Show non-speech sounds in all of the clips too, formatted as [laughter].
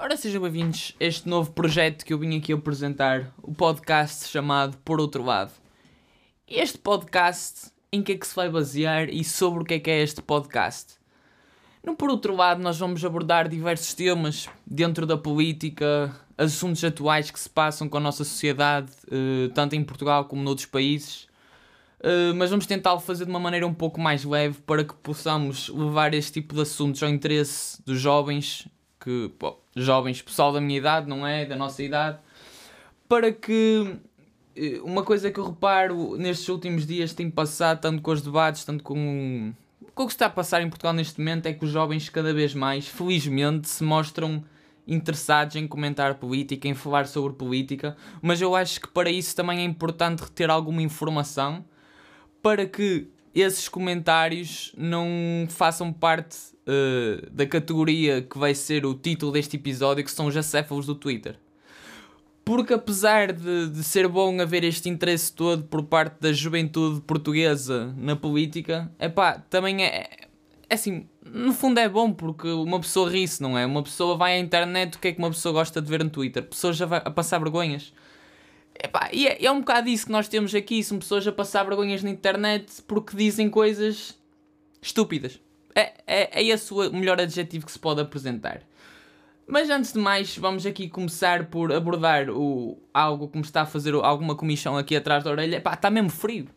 Ora, sejam bem-vindos a este novo projeto que eu vim aqui apresentar, o podcast chamado Por Outro Lado. Este podcast, em que é que se vai basear e sobre o que é que é este podcast? No Por Outro Lado, nós vamos abordar diversos temas dentro da política, assuntos atuais que se passam com a nossa sociedade, eh, tanto em Portugal como noutros países. Uh, mas vamos tentá-lo fazer de uma maneira um pouco mais leve para que possamos levar este tipo de assuntos ao interesse dos jovens, que, pô, jovens, pessoal da minha idade, não é? Da nossa idade, para que uh, uma coisa que eu reparo nestes últimos dias tem passado, tanto com os debates, tanto com, com o que está a passar em Portugal neste momento, é que os jovens cada vez mais, felizmente, se mostram interessados em comentar política, em falar sobre política, mas eu acho que para isso também é importante reter alguma informação para que esses comentários não façam parte uh, da categoria que vai ser o título deste episódio, que são os acéfalos do Twitter. Porque apesar de, de ser bom haver este interesse todo por parte da juventude portuguesa na política, é pá, também é, é assim, no fundo é bom porque uma pessoa ri-se, não é? Uma pessoa vai à internet, o que é que uma pessoa gosta de ver no Twitter? Pessoas a passar vergonhas. Epá, e é, é um bocado isso que nós temos aqui. São pessoas a passar vergonhas na internet porque dizem coisas estúpidas. É, é, é esse o melhor adjetivo que se pode apresentar. Mas antes de mais, vamos aqui começar por abordar o, algo que me está a fazer alguma comissão aqui atrás da orelha. Epá, está mesmo frio.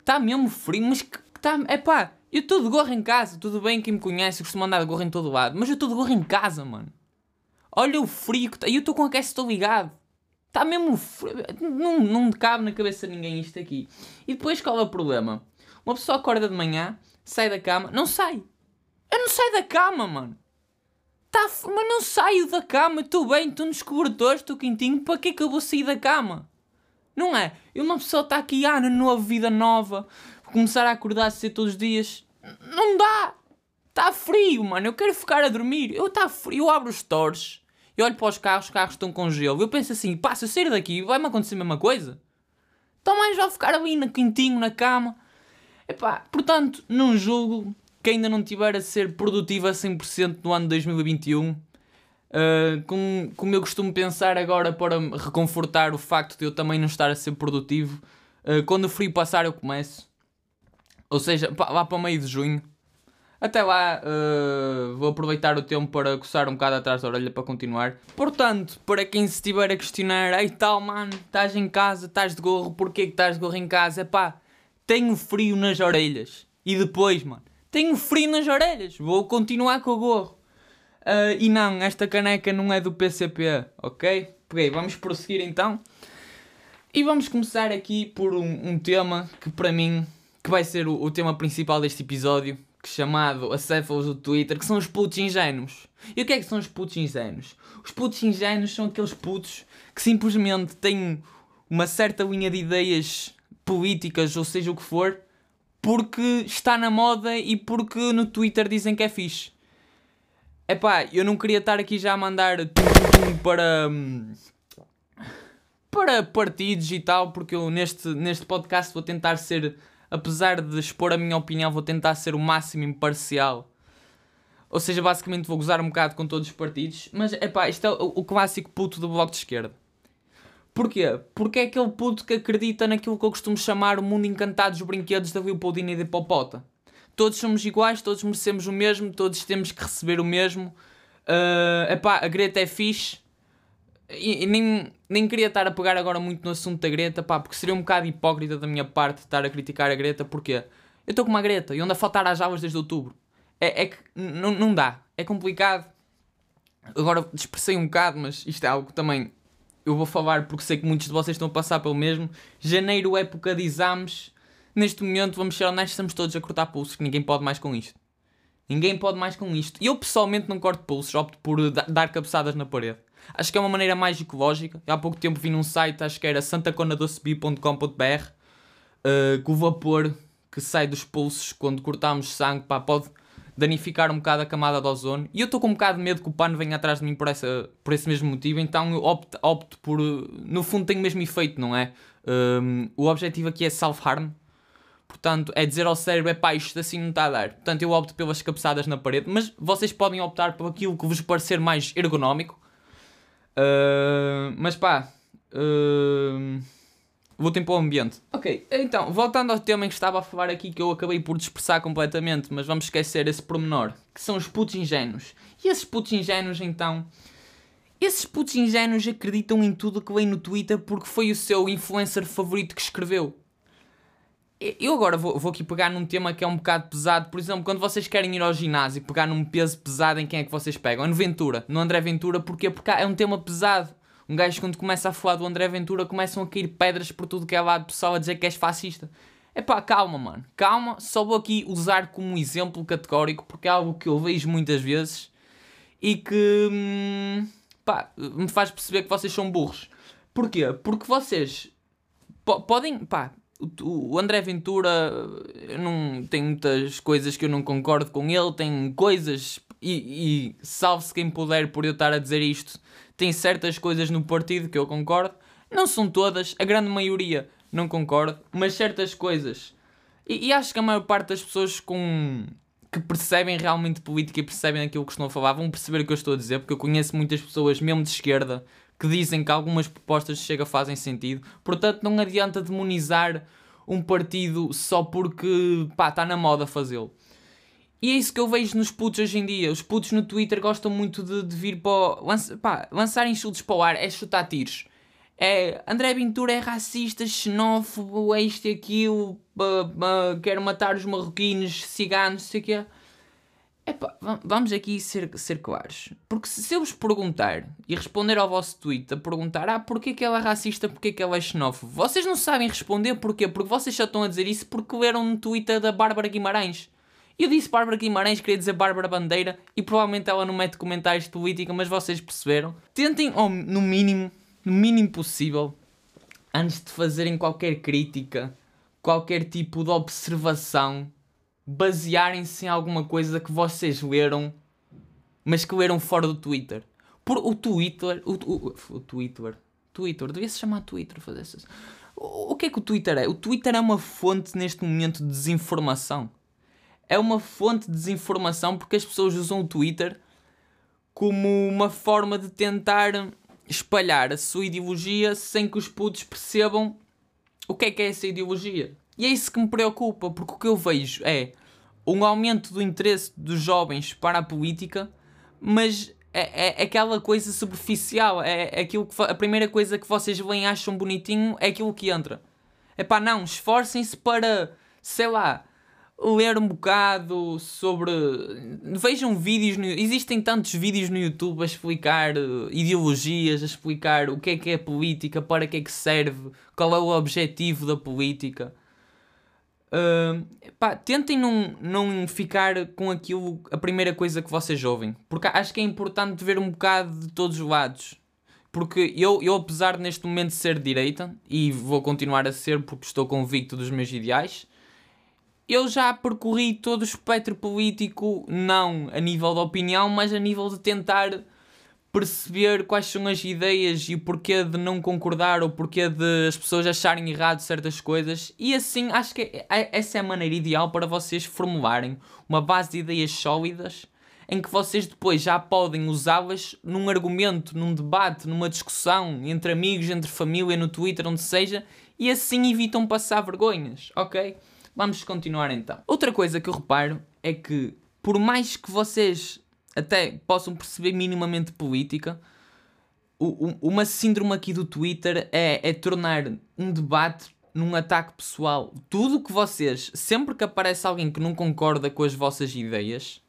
Está mesmo frio, mas que está. Epá, eu estou de gorro em casa. Tudo bem, quem me conhece, costumo andar de gorro em todo lado. Mas eu estou de gorro em casa, mano. Olha o frio que está. Eu estou com a estou ligado. Está mesmo. Não, não cabe na cabeça de ninguém isto aqui. E depois qual é o problema? Uma pessoa acorda de manhã, sai da cama. Não sai! Eu não saio da cama, mano! Tá, mas não saio da cama, estou bem, estou nos cobertores, estou quentinho, para que é que eu vou sair da cama? Não é? E uma pessoa está aqui, ah, na nova vida nova, começar a acordar cedo todos os dias. Não dá! Está frio, mano, eu quero ficar a dormir. Eu está frio, eu abro os stores eu olho para os carros, os carros estão com gelo. Eu penso assim, pá, se eu sair daqui, vai-me acontecer a mesma coisa? Então mais vale ficar ali no quentinho, na cama. Epá, portanto, não julgo que ainda não tiver a ser produtivo a 100% no ano 2021. Uh, como, como eu costumo pensar agora para reconfortar o facto de eu também não estar a ser produtivo. Uh, quando o frio passar eu começo. Ou seja, lá para meio de junho. Até lá, uh, vou aproveitar o tempo para coçar um bocado atrás da orelha para continuar. Portanto, para quem se estiver a questionar, ei tal mano, estás em casa, estás de gorro, porquê que estás de gorro em casa? Pá, tenho frio nas orelhas. E depois, mano, tenho frio nas orelhas, vou continuar com o gorro. Uh, e não, esta caneca não é do PCP, ok? Peguei, vamos prosseguir então. E vamos começar aqui por um, um tema que para mim, que vai ser o, o tema principal deste episódio chamado acéfalos do Twitter, que são os putos ingênuos. E o que é que são os putos ingênuos? Os putos ingênuos são aqueles putos que simplesmente têm uma certa linha de ideias políticas, ou seja o que for, porque está na moda e porque no Twitter dizem que é fixe. Epá, eu não queria estar aqui já a mandar tum, tum, tum para hum, para partidos e tal, porque eu neste, neste podcast vou tentar ser apesar de expor a minha opinião, vou tentar ser o máximo imparcial. Ou seja, basicamente vou gozar um bocado com todos os partidos. Mas, é pá, isto é o, o clássico puto do bloco de esquerda. Porquê? Porque é aquele puto que acredita naquilo que eu costumo chamar o mundo encantado dos brinquedos da Leopoldina e da Popota. Todos somos iguais, todos merecemos o mesmo, todos temos que receber o mesmo. Uh, epá, a Greta é fixe, e, e, nem, nem queria estar a pegar agora muito no assunto da Greta, pá, porque seria um bocado hipócrita da minha parte estar a criticar a Greta, porque eu estou com uma Greta e ando a faltar às aulas desde outubro. É, é que não dá, é complicado. Agora dispersei um bocado, mas isto é algo que também eu vou falar porque sei que muitos de vocês estão a passar pelo mesmo. Janeiro, época de exames. Neste momento, vamos ser honestos, estamos todos a cortar pulsos, que ninguém pode mais com isto. Ninguém pode mais com isto. Eu pessoalmente não corto pulsos, opto por dar cabeçadas na parede. Acho que é uma maneira mais ecológica. Há pouco tempo vi num site, acho que era santaconadoceby.com.br, uh, que o vapor que sai dos pulsos quando cortamos sangue pá, pode danificar um bocado a camada de ozono. E eu estou com um bocado de medo que o pano venha atrás de mim por, essa, por esse mesmo motivo, então eu opto, opto por. No fundo, tem o mesmo efeito, não é? Um, o objetivo aqui é self-harm. Portanto, é dizer ao cérebro, é pá, isto assim não está a dar. Portanto, eu opto pelas cabeçadas na parede, mas vocês podem optar por aquilo que vos parecer mais ergonómico. Uh, mas pá, uh, voltem para o ambiente. Ok, então, voltando ao tema em que estava a falar aqui, que eu acabei por dispersar completamente, mas vamos esquecer esse pormenor, que são os putos ingênuos. E esses putos ingênuos, então, esses putos ingênuos acreditam em tudo que vem no Twitter porque foi o seu influencer favorito que escreveu. Eu agora vou, vou aqui pegar num tema que é um bocado pesado. Por exemplo, quando vocês querem ir ao ginásio pegar num peso pesado, em quem é que vocês pegam? É no Ventura, no André Ventura, porquê? Porque é um tema pesado. Um gajo, quando começa a falar do André Ventura, começam a cair pedras por tudo que é lado, pessoal a dizer que és fascista. É pá, calma, mano, calma. Só vou aqui usar como exemplo categórico, porque é algo que eu vejo muitas vezes e que hum, pá, me faz perceber que vocês são burros. Porquê? Porque vocês podem, pá, o André Ventura não tem muitas coisas que eu não concordo com ele, tem coisas e, e salve-se quem puder por eu estar a dizer isto, tem certas coisas no partido que eu concordo, não são todas, a grande maioria não concordo, mas certas coisas. E, e acho que a maior parte das pessoas com que percebem realmente política e percebem aquilo que estou a falar vão perceber o que eu estou a dizer, porque eu conheço muitas pessoas, mesmo de esquerda, que dizem que algumas propostas de Chega fazem sentido. Portanto, não adianta demonizar um partido só porque pá, está na moda fazê-lo. E é isso que eu vejo nos putos hoje em dia. Os putos no Twitter gostam muito de, de vir para lança, pá, lançarem chutes para o ar, é chutar tiros. É André Ventura é racista, xenófobo, é isto e aquilo, uh, uh, quer matar os marroquinos, ciganos, sei o que é. Epá, vamos aqui ser, ser claros. Porque se eu vos perguntar e responder ao vosso tweet a perguntar ah, porquê que ela é racista, porquê que ela é xenófobo, vocês não sabem responder porquê? Porque vocês só estão a dizer isso porque leram no Twitter da Bárbara Guimarães. Eu disse Bárbara Guimarães, queria dizer Bárbara Bandeira e provavelmente ela não mete comentários de política, mas vocês perceberam. Tentem, ou no mínimo, no mínimo possível, antes de fazerem qualquer crítica, qualquer tipo de observação, basearem-se em alguma coisa que vocês leram, mas que leram fora do Twitter. Por o Twitter, o, o, o Twitter, Twitter, devia se chamar Twitter, fazer isso. O, o que é que o Twitter é? O Twitter é uma fonte neste momento de desinformação. É uma fonte de desinformação porque as pessoas usam o Twitter como uma forma de tentar espalhar a sua ideologia sem que os putos percebam o que é que é essa ideologia. E é isso que me preocupa, porque o que eu vejo é um aumento do interesse dos jovens para a política, mas é, é aquela coisa superficial. É, é aquilo que a primeira coisa que vocês veem acham bonitinho é aquilo que entra. É pá, não, esforcem-se para, sei lá, ler um bocado sobre. Vejam vídeos. No... Existem tantos vídeos no YouTube a explicar eh, ideologias, a explicar o que é que é política, para que é que serve, qual é o objetivo da política. Uh, pá, tentem não, não ficar com aquilo, a primeira coisa que vocês ouvem, porque acho que é importante ver um bocado de todos os lados. Porque eu, eu, apesar de neste momento ser de direita, e vou continuar a ser porque estou convicto dos meus ideais, eu já percorri todo o espectro político, não a nível de opinião, mas a nível de tentar perceber quais são as ideias e o porquê de não concordar ou porquê de as pessoas acharem errado certas coisas. E assim, acho que é, é, essa é a maneira ideal para vocês formularem uma base de ideias sólidas em que vocês depois já podem usá-las num argumento, num debate, numa discussão entre amigos, entre família, no Twitter, onde seja, e assim evitam passar vergonhas, ok? Vamos continuar então. Outra coisa que eu reparo é que, por mais que vocês até possam perceber minimamente política, o, o, uma síndrome aqui do Twitter é, é tornar um debate num ataque pessoal. Tudo que vocês, sempre que aparece alguém que não concorda com as vossas ideias,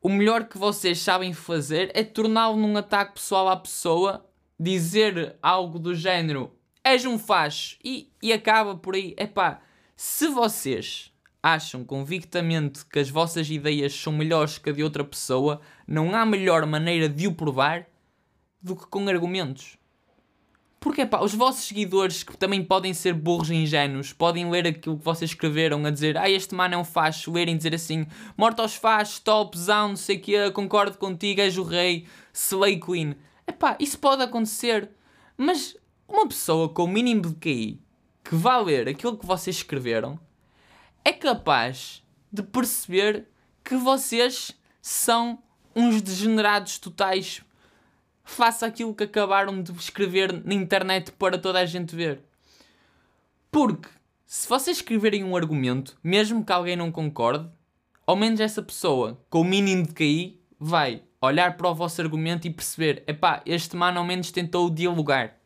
o melhor que vocês sabem fazer é torná-lo num ataque pessoal à pessoa, dizer algo do género és um facho e, e acaba por aí. Epá, se vocês acham convictamente que as vossas ideias são melhores que a de outra pessoa, não há melhor maneira de o provar do que com argumentos. Porque pá, os vossos seguidores, que também podem ser burros e ingênuos, podem ler aquilo que vocês escreveram a dizer ah, este mano é um facho, lerem dizer assim morto aos fachos, topzão, não sei o que, concordo contigo, és o rei, slay queen. Epá, isso pode acontecer, mas uma pessoa com o mínimo de QI que vá ler aquilo que vocês escreveram é capaz de perceber que vocês são uns degenerados totais face àquilo que acabaram de escrever na internet para toda a gente ver. Porque se vocês escreverem um argumento, mesmo que alguém não concorde, ao menos essa pessoa, com o mínimo de KI, vai olhar para o vosso argumento e perceber: epá, este mano ao menos tentou dialogar.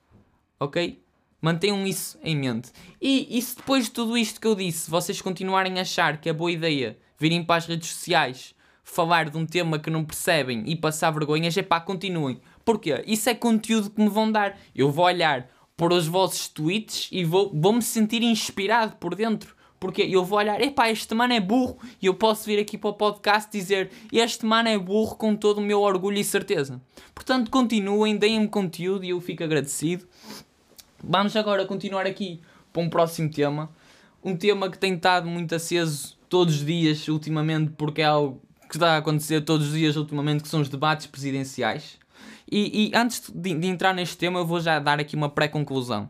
Ok? Mantenham isso em mente. E, e se depois de tudo isto que eu disse, vocês continuarem a achar que é boa ideia virem para as redes sociais falar de um tema que não percebem e passar vergonhas, é pá, continuem. Porquê? Isso é conteúdo que me vão dar. Eu vou olhar para os vossos tweets e vou, vou me sentir inspirado por dentro. Porque eu vou olhar, epá, este mano é burro. E eu posso vir aqui para o podcast dizer, este mano é burro com todo o meu orgulho e certeza. Portanto, continuem, deem-me conteúdo e eu fico agradecido. Vamos agora continuar aqui para um próximo tema. Um tema que tem estado muito aceso todos os dias ultimamente, porque é algo que está a acontecer todos os dias ultimamente, que são os debates presidenciais. E, e antes de, de, entrar neste tema, eu vou já dar aqui uma pré-conclusão.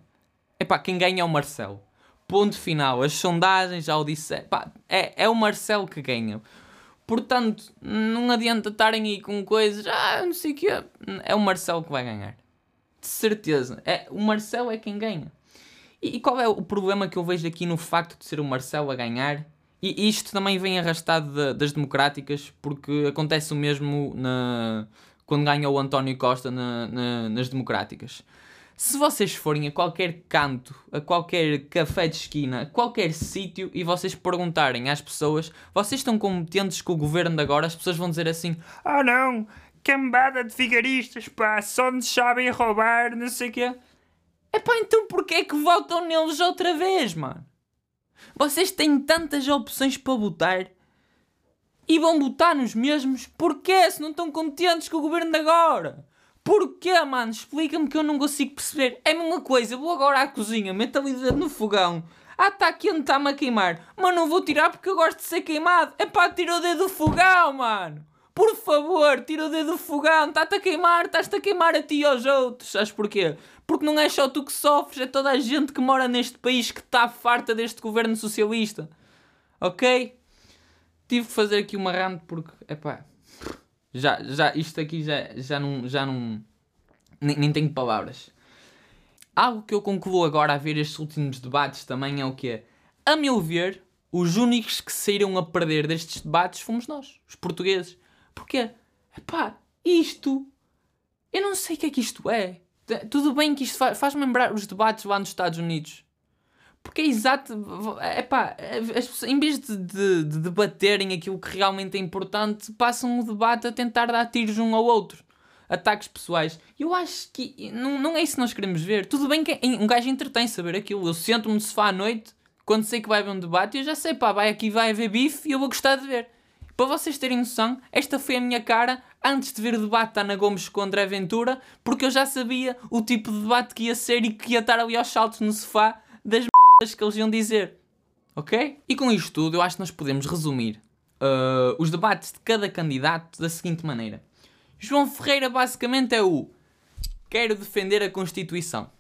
Epá, quem ganha é o Marcelo. Ponto final. As sondagens já o disse. Epá, é, é o Marcelo que ganha. Portanto, não adianta estarem aí com coisas. Ah, não sei o que. É o Marcelo que vai ganhar. De certeza. É, o Marcelo é quem ganha. E, e qual é o problema que eu vejo aqui no facto de ser o Marcelo a ganhar? E isto também vem arrastado de, das democráticas, porque acontece o mesmo na, quando ganha o António Costa na, na, nas democráticas. Se vocês forem a qualquer canto, a qualquer café de esquina, a qualquer sítio e vocês perguntarem às pessoas, vocês estão competentes com o governo de agora, as pessoas vão dizer assim: Ah oh, não, cambada de vigaristas, pá, só nos sabem roubar, não sei o quê. É pá, então porquê é que votam neles outra vez, mano? Vocês têm tantas opções para votar e vão votar nos mesmos? Porquê? Se não estão contentes com o governo de agora? Porquê, mano? Explica-me que eu não consigo perceber. É a mesma coisa, vou agora à cozinha, meto ali no fogão. Ah, está quente, está-me a queimar. Mas não vou tirar porque eu gosto de ser queimado. É pá, tira o dedo do fogão, mano. Por favor, tira o dedo do fogão. Está-te a queimar, estás-te a queimar a ti e aos outros. Sabes porquê? Porque não é só tu que sofres, é toda a gente que mora neste país que está farta deste governo socialista. Ok? Tive que fazer aqui uma rant porque, epá, já, já, isto aqui já, já não, já não, nem, nem tenho palavras. Algo que eu concluo agora a ver estes últimos debates também é o que é, a meu ver, os únicos que saíram a perder destes debates fomos nós, os portugueses. Porquê? Epá, isto, eu não sei o que é que isto é. Tudo bem que isto faz-me lembrar os debates lá nos Estados Unidos. Porque é exato. É pá, em vez de, de, de, debaterem aquilo que realmente é importante, passam o debate a tentar dar tiros um ao outro. Ataques pessoais. Eu acho que não, não é isso que nós queremos ver. Tudo bem que um gajo entretém saber aquilo. Eu sento-me no sofá à noite, quando sei que vai haver um debate, eu já sei, pá, vai aqui vai haver bife e eu vou gostar de ver. Para vocês terem noção, esta foi a minha cara antes de ver o debate da Ana Gomes com André Ventura, porque eu já sabia o tipo de debate que ia ser e que ia estar ali aos saltos no sofá das merdas que eles iam dizer. Ok? E com isto tudo, eu acho que nós podemos resumir uh, os debates de cada candidato da seguinte maneira: João Ferreira basicamente é o quero defender a Constituição.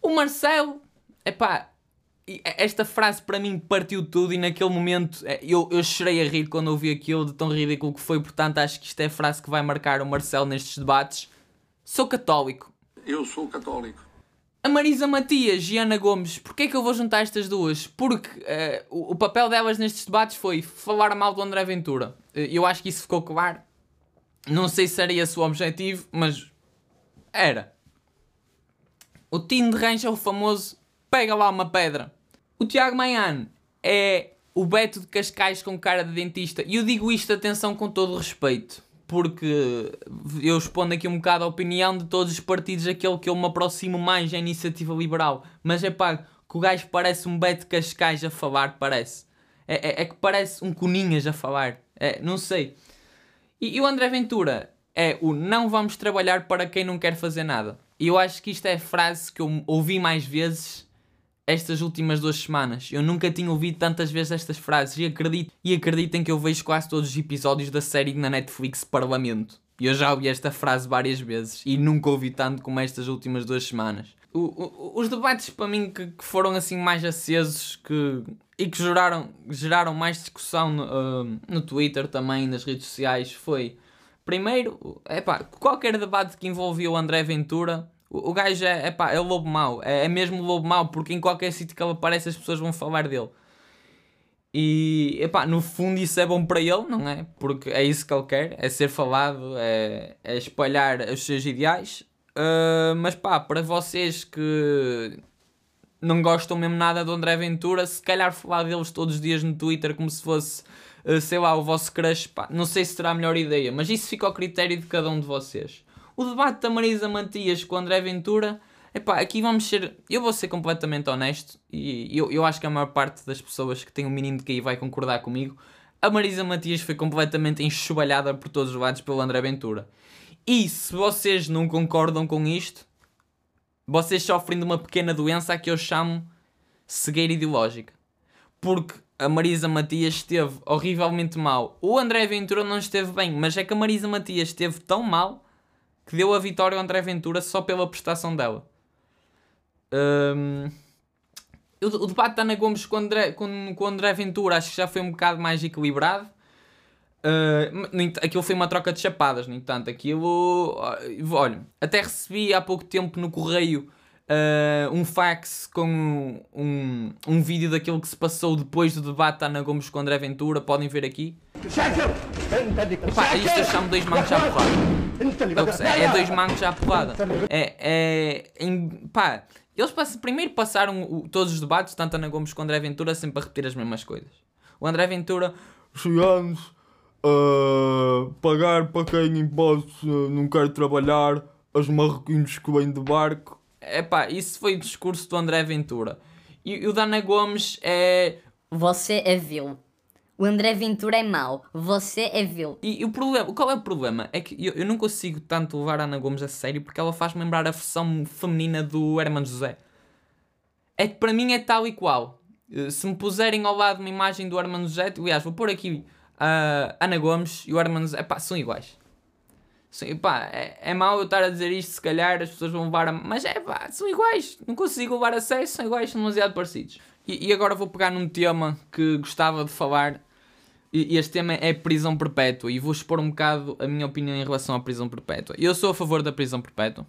O Marcelo, é pá, esta frase para mim partiu tudo e naquele momento é, eu, eu chorei a rir quando ouvi aquilo de tão ridículo que foi, portanto acho que isto é a frase que vai marcar o Marcelo nestes debates. Sou católico. Eu sou católico. A Marisa Matias e Ana Gomes, porquê é que eu vou juntar estas duas? Porque uh, o, o, papel delas nestes debates foi falar mal do André Ventura. Uh, eu acho que isso ficou claro. Não sei se era esse o objetivo, mas era. O Tino de Rancho é o famoso pega lá uma pedra. O Tiago Maiano é o Beto de Cascais com cara de dentista. E eu digo isto, atenção, com todo respeito. Porque eu expondo aqui um bocado a opinião de todos os partidos, aquele que eu me aproximo mais é a iniciativa liberal. Mas é pá, que o gajo parece um Beto de Cascais a falar, parece. É, é, é que parece um Coninhas a falar. É, não sei. E, e o André Ventura é o não vamos trabalhar para quem não quer fazer nada. E eu acho que isto é a frase que eu ouvi mais vezes estas últimas duas semanas. Eu nunca tinha ouvido tantas vezes estas frases e acredito e acreditem que eu vejo quase todos os episódios da série na Netflix Parlamento. Eu já ouvi esta frase várias vezes e nunca ouvi tanto como estas últimas duas semanas. o, o, os debates para mim que, que, foram assim mais acesos que, e que geraram, geraram mais discussão no, uh, no Twitter também, nas redes sociais, foi primeiro, epá, qualquer debate que envolvia o André Ventura, o, gajo é, epá, é lobo mau, é, é mesmo lobo mau, porque em qualquer sítio que ele aparece as pessoas vão falar dele. E, epá, no fundo isso é bom para ele, não é? Porque é isso que ele quer, é ser falado, é, é espalhar os seus ideais. Uh, mas pá, para vocês que não gostam mesmo nada do André Ventura, se calhar falar deles todos os dias no Twitter como se fosse, uh, sei lá, o vosso crush, pá, não sei se será a melhor ideia, mas isso fica ao critério de cada um de vocês. O debate da Marisa Matias com o André Ventura Epá, aqui vamos ser. Eu vou ser completamente honesto e eu, eu acho que a maior parte das pessoas que têm um mínimo de QI vai concordar comigo. A Marisa Matias foi completamente enxovalhada por todos os lados pelo André Ventura. E se vocês não concordam com isto, vocês sofrem de uma pequena doença que eu chamo cegueira ideológica. Porque a Marisa Matias esteve horrivelmente mal. O André Ventura não esteve bem, mas é que a Marisa Matias esteve tão mal que deu a vitória ao André Ventura só pela prestação dela. Um, o, debate da Ana Gomes com o, André, com, com o André Ventura acho que já foi um bocado mais equilibrado. Uh, aquilo foi uma troca de chapadas, no entanto, aquilo. Olha, até recebi há pouco tempo no correio uh, um fax com um, um vídeo daquilo que se passou depois do debate da Ana Gomes com o André Ventura. Podem ver aqui. Epá, isto eu chamo dois mancos à porrada. É, é dois mancos à porrada. É. é em, pá, eles primeiro passaram o, todos os debates, tanto Ana Gomes como André Ventura, sempre a repetir as mesmas coisas. O André Ventura, chegamos a uh, pagar para quem imposto uh, não quer trabalhar, as marroquinos que vêm de barco. Epá, isso foi o discurso do André Ventura. E, e o da Ana Gomes é. Você é vil. O André Ventura é mau, você é vil. E, e, o problema, qual é o problema? É que eu, eu não consigo tanto levar a Ana Gomes a sério porque ela faz-me lembrar a versão feminina do Herman José. É que para mim é tal e qual. Eh, se me puserem ao lado uma imagem do Herman José, aliás, vou pôr aqui a uh, Ana Gomes e o Herman José, pá, são iguais. Sim, pá, é, é mau eu estar a dizer isto, se calhar as pessoas vão levar a... Mas é pá, são iguais. Não consigo levar a sério, são iguais, são demasiado parecidos. E, e agora vou pegar num tema que gostava de falar. Este tema é prisão perpétua. E vou expor um bocado a minha opinião em relação à prisão perpétua. Eu sou a favor da prisão perpétua.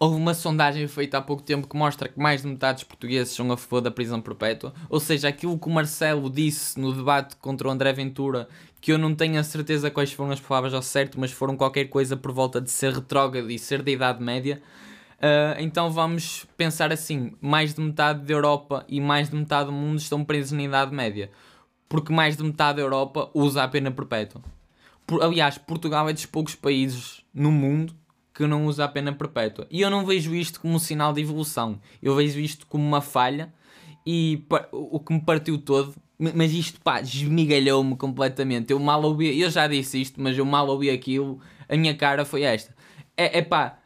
Houve uma sondagem feita há pouco tempo que mostra que mais de metade dos portugueses são a favor da prisão perpétua. Ou seja, aquilo que o Marcelo disse no debate contra o André Ventura, que eu não tenho a certeza quais foram as palavras ao certo, mas foram qualquer coisa por volta de ser retrógrado e ser da Idade Média. Uh, então vamos pensar assim: mais de metade da Europa e mais de metade do mundo estão presos na Idade Média, porque mais de metade da Europa usa a pena perpétua. Por, aliás, Portugal é dos poucos países no mundo que não usa a pena perpétua. E eu não vejo isto como um sinal de evolução, eu vejo isto como uma falha e o que me partiu todo. Mas isto, pá, esmigalhou-me completamente. Eu mal ouvi, eu já disse isto, mas eu mal ouvi aquilo. A minha cara foi esta. É, é pá,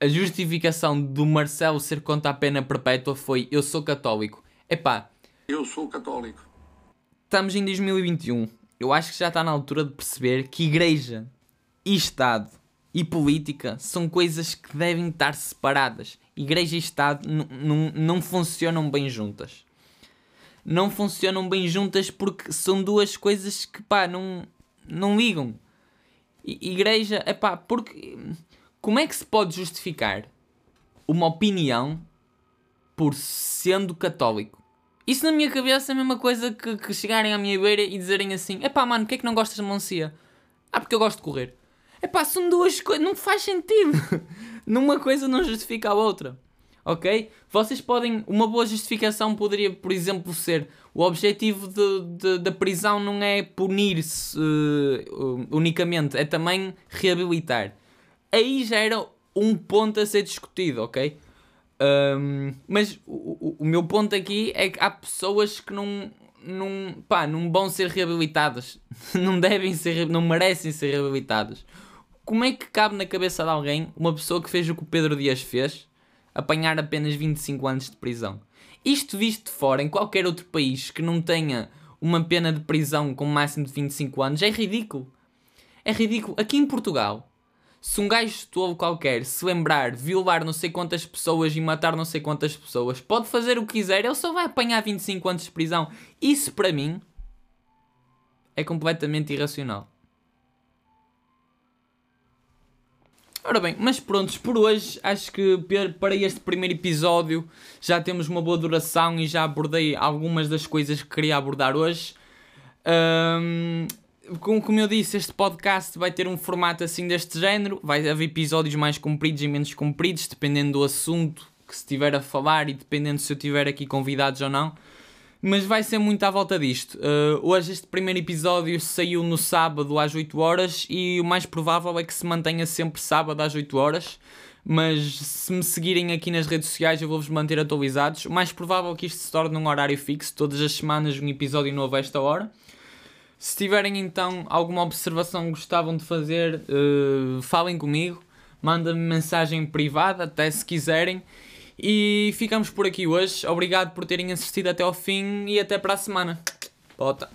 a justificação do Marcelo ser contra a pena perpétua foi: eu sou católico. Epá. Eu sou católico. Estamos em 2021. Eu acho que já está na altura de perceber que igreja e Estado e política são coisas que devem estar separadas. Igreja e Estado não funcionam bem juntas. Não funcionam bem juntas porque são duas coisas que pá, não, não ligam. I igreja, é pá, porque como é que se pode justificar uma opinião por sendo católico? Isso na minha cabeça é a mesma coisa que, que chegarem à minha beira e dizerem assim: é pá, mano, porquê é que não gostas de melancia? Ah, porque eu gosto de correr. É pá, são duas coisas, não faz sentido. [laughs] Numa coisa não justifica a outra. Ok? Vocês podem. Uma boa justificação poderia, por exemplo, ser: o objetivo da prisão não é punir-se uh, unicamente, é também reabilitar aí já era um ponto a ser discutido, ok? Um, mas o, o, meu ponto aqui é que há pessoas que não, não, pá, não vão ser reabilitadas, [laughs] não devem ser, não merecem ser reabilitadas. Como é que cabe na cabeça de alguém uma pessoa que fez o que o Pedro Dias fez, apanhar apenas 25 anos de prisão? Isto visto de fora, em qualquer outro país que não tenha uma pena de prisão com máximo de 25 anos, é ridículo. É ridículo. Aqui em Portugal, Se um gajo tolo qualquer se lembrar, violar não sei quantas pessoas e matar não sei quantas pessoas, pode fazer o que quiser, ele só vai apanhar 25 anos de prisão. Isso para mim é completamente irracional. Ora bem, mas prontos, por hoje acho que para este primeiro episódio já temos uma boa duração e já abordei algumas das coisas que queria abordar hoje. Um, como, como eu disse, este podcast vai ter um formato assim deste género. Vai haver episódios mais compridos e menos compridos, dependendo do assunto que se estiver a falar e dependendo se eu tiver aqui convidados ou não. Mas vai ser muito à volta disto. Uh, hoje este primeiro episódio saiu no sábado às 8 horas e o mais provável é que se mantenha sempre sábado às 8 horas. Mas se me seguirem aqui nas redes sociais eu vou-vos manter atualizados. O mais provável é que isto se torne um horário fixo, todas as semanas um episódio novo a esta hora. Se tiverem então alguma observação que gostavam de fazer, uh, falem comigo, mandem-me mensagem privada, até se quiserem. E ficamos por aqui hoje. Obrigado por terem assistido até ao fim e até para a semana. Bota.